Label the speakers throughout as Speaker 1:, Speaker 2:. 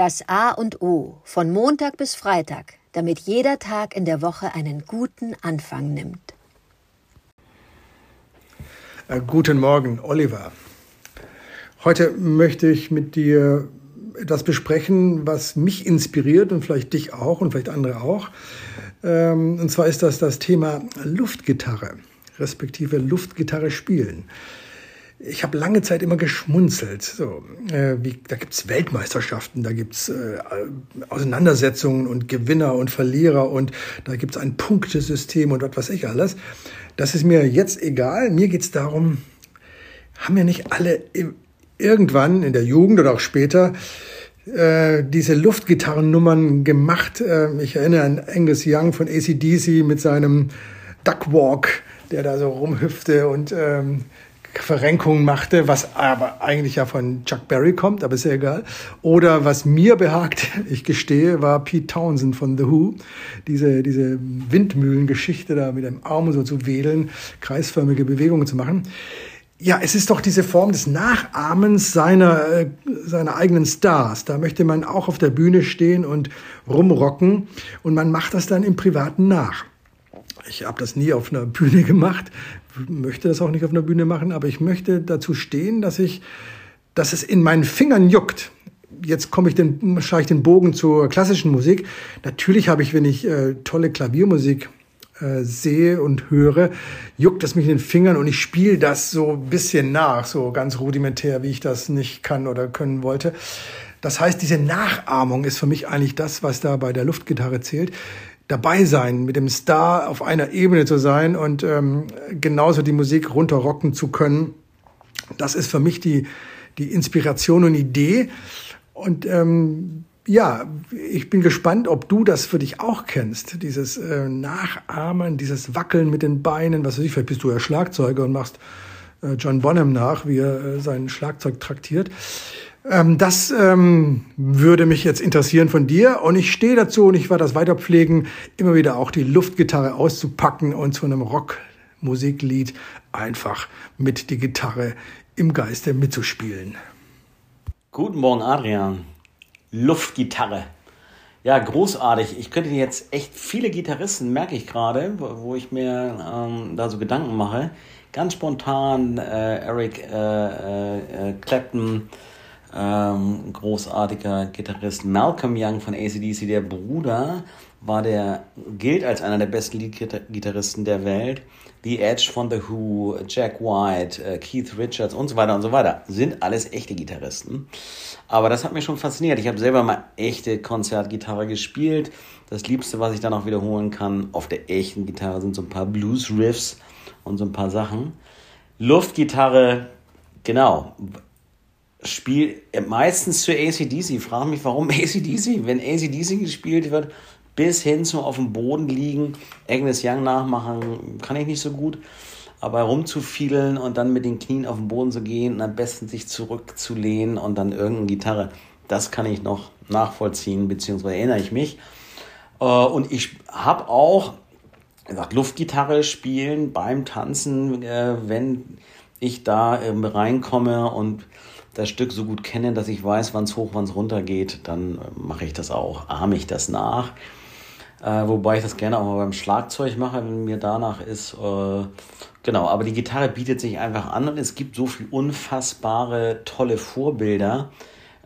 Speaker 1: Das A und O von Montag bis Freitag, damit jeder Tag in der Woche einen guten Anfang nimmt.
Speaker 2: Äh, guten Morgen, Oliver. Heute möchte ich mit dir etwas besprechen, was mich inspiriert und vielleicht dich auch und vielleicht andere auch. Ähm, und zwar ist das das Thema Luftgitarre, respektive Luftgitarre spielen ich habe lange Zeit immer geschmunzelt. So, äh, wie, da gibt's Weltmeisterschaften, da gibt's äh, Auseinandersetzungen und Gewinner und Verlierer und da gibt's ein Punktesystem und was weiß ich alles. Das ist mir jetzt egal. Mir geht's darum, haben wir nicht alle irgendwann in der Jugend oder auch später äh, diese Luftgitarrennummern gemacht? Äh, ich erinnere an Angus Young von ACDC mit seinem Duckwalk, der da so rumhüpfte und ähm, Verrenkungen machte, was aber eigentlich ja von Chuck Berry kommt, aber ist ja egal. Oder was mir behagt, ich gestehe, war Pete Townsend von The Who. Diese, diese Windmühlengeschichte da mit dem Arm so zu wedeln, kreisförmige Bewegungen zu machen. Ja, es ist doch diese Form des Nachahmens seiner, äh, seiner eigenen Stars. Da möchte man auch auf der Bühne stehen und rumrocken und man macht das dann im Privaten nach. Ich habe das nie auf einer Bühne gemacht, möchte das auch nicht auf einer Bühne machen, aber ich möchte dazu stehen, dass ich, dass es in meinen Fingern juckt. Jetzt komme ich den, schaue ich den Bogen zur klassischen Musik. Natürlich habe ich, wenn ich äh, tolle Klaviermusik äh, sehe und höre, juckt es mich in den Fingern und ich spiele das so ein bisschen nach, so ganz rudimentär, wie ich das nicht kann oder können wollte. Das heißt, diese Nachahmung ist für mich eigentlich das, was da bei der Luftgitarre zählt dabei sein, mit dem Star auf einer Ebene zu sein und ähm, genauso die Musik runterrocken zu können. Das ist für mich die, die Inspiration und Idee. Und ähm, ja, ich bin gespannt, ob du das für dich auch kennst. Dieses äh, Nachahmen, dieses Wackeln mit den Beinen, was weiß ich, vielleicht bist du ja Schlagzeuger und machst äh, John Bonham nach, wie er äh, sein Schlagzeug traktiert. Ähm, das ähm, würde mich jetzt interessieren von dir und ich stehe dazu und ich werde das weiterpflegen, immer wieder auch die Luftgitarre auszupacken und zu einem Rockmusiklied einfach mit die Gitarre im Geiste mitzuspielen.
Speaker 3: Guten Morgen, Adrian. Luftgitarre. Ja, großartig. Ich könnte jetzt echt viele Gitarristen, merke ich gerade, wo ich mir ähm, da so Gedanken mache. Ganz spontan äh, Eric äh, äh, Clapton, ähm, großartiger Gitarrist Malcolm Young von ACDC, der Bruder, war der, gilt als einer der besten Leadgitarristen der Welt. The Edge von The Who, Jack White, äh, Keith Richards und so weiter und so weiter. Sind alles echte Gitarristen. Aber das hat mich schon fasziniert. Ich habe selber mal echte Konzertgitarre gespielt. Das Liebste, was ich dann auch wiederholen kann, auf der echten Gitarre sind so ein paar Blues-Riffs und so ein paar Sachen. Luftgitarre, genau spielt meistens zu ACDC. Ich frage mich, warum ACDC? Wenn ACDC gespielt wird, bis hin zum auf dem Boden liegen, Agnes Young nachmachen, kann ich nicht so gut. Aber rumzufielen und dann mit den Knien auf den Boden zu gehen und am besten sich zurückzulehnen und dann irgendeine Gitarre, das kann ich noch nachvollziehen, beziehungsweise erinnere ich mich. Äh, und ich habe auch gesagt, Luftgitarre spielen beim Tanzen, äh, wenn ich da ähm, reinkomme und das Stück so gut kenne, dass ich weiß, wann es hoch, wann es runter geht, dann äh, mache ich das auch, ahme ich das nach. Äh, wobei ich das gerne auch mal beim Schlagzeug mache, wenn mir danach ist. Äh, genau, aber die Gitarre bietet sich einfach an und es gibt so viel unfassbare, tolle Vorbilder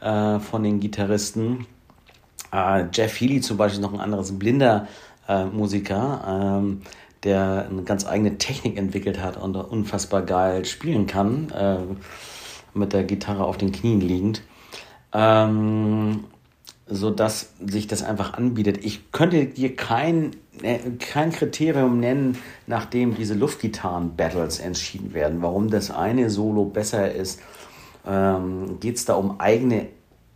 Speaker 3: äh, von den Gitarristen. Äh, Jeff Healy zum Beispiel noch ein anderes blinder äh, Musiker, ähm, der eine ganz eigene Technik entwickelt hat und unfassbar geil spielen kann mit der Gitarre auf den Knien liegend. Ähm, so dass sich das einfach anbietet. Ich könnte dir kein, äh, kein Kriterium nennen, nachdem diese Luftgitarren-Battles entschieden werden, warum das eine Solo besser ist. Ähm, Geht es da um eigene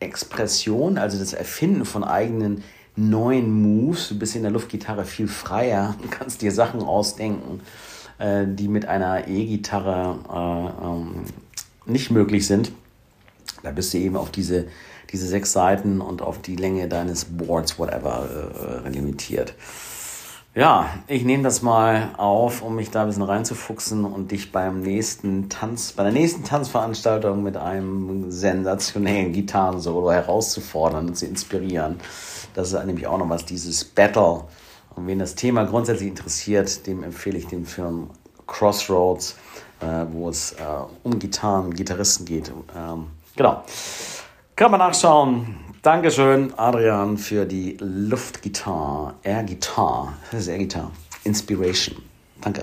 Speaker 3: Expression, also das Erfinden von eigenen neuen Moves? Du bist in der Luftgitarre viel freier, kannst dir Sachen ausdenken, äh, die mit einer E-Gitarre äh, ähm, nicht möglich sind, da bist du eben auf diese, diese sechs Seiten und auf die Länge deines Boards, whatever, äh, limitiert. Ja, ich nehme das mal auf, um mich da ein bisschen reinzufuchsen und dich beim nächsten Tanz, bei der nächsten Tanzveranstaltung mit einem sensationellen Gitarrensolo herauszufordern und zu inspirieren. Das ist nämlich auch noch was, dieses Battle. Und wen das Thema grundsätzlich interessiert, dem empfehle ich den Film Crossroads, äh, wo es äh, um Gitarren, Gitarristen geht. Ähm, genau. Kann man nachschauen. Dankeschön, Adrian, für die Luftgitarre, Air Guitar. Das ist Air Guitar. Inspiration. Danke.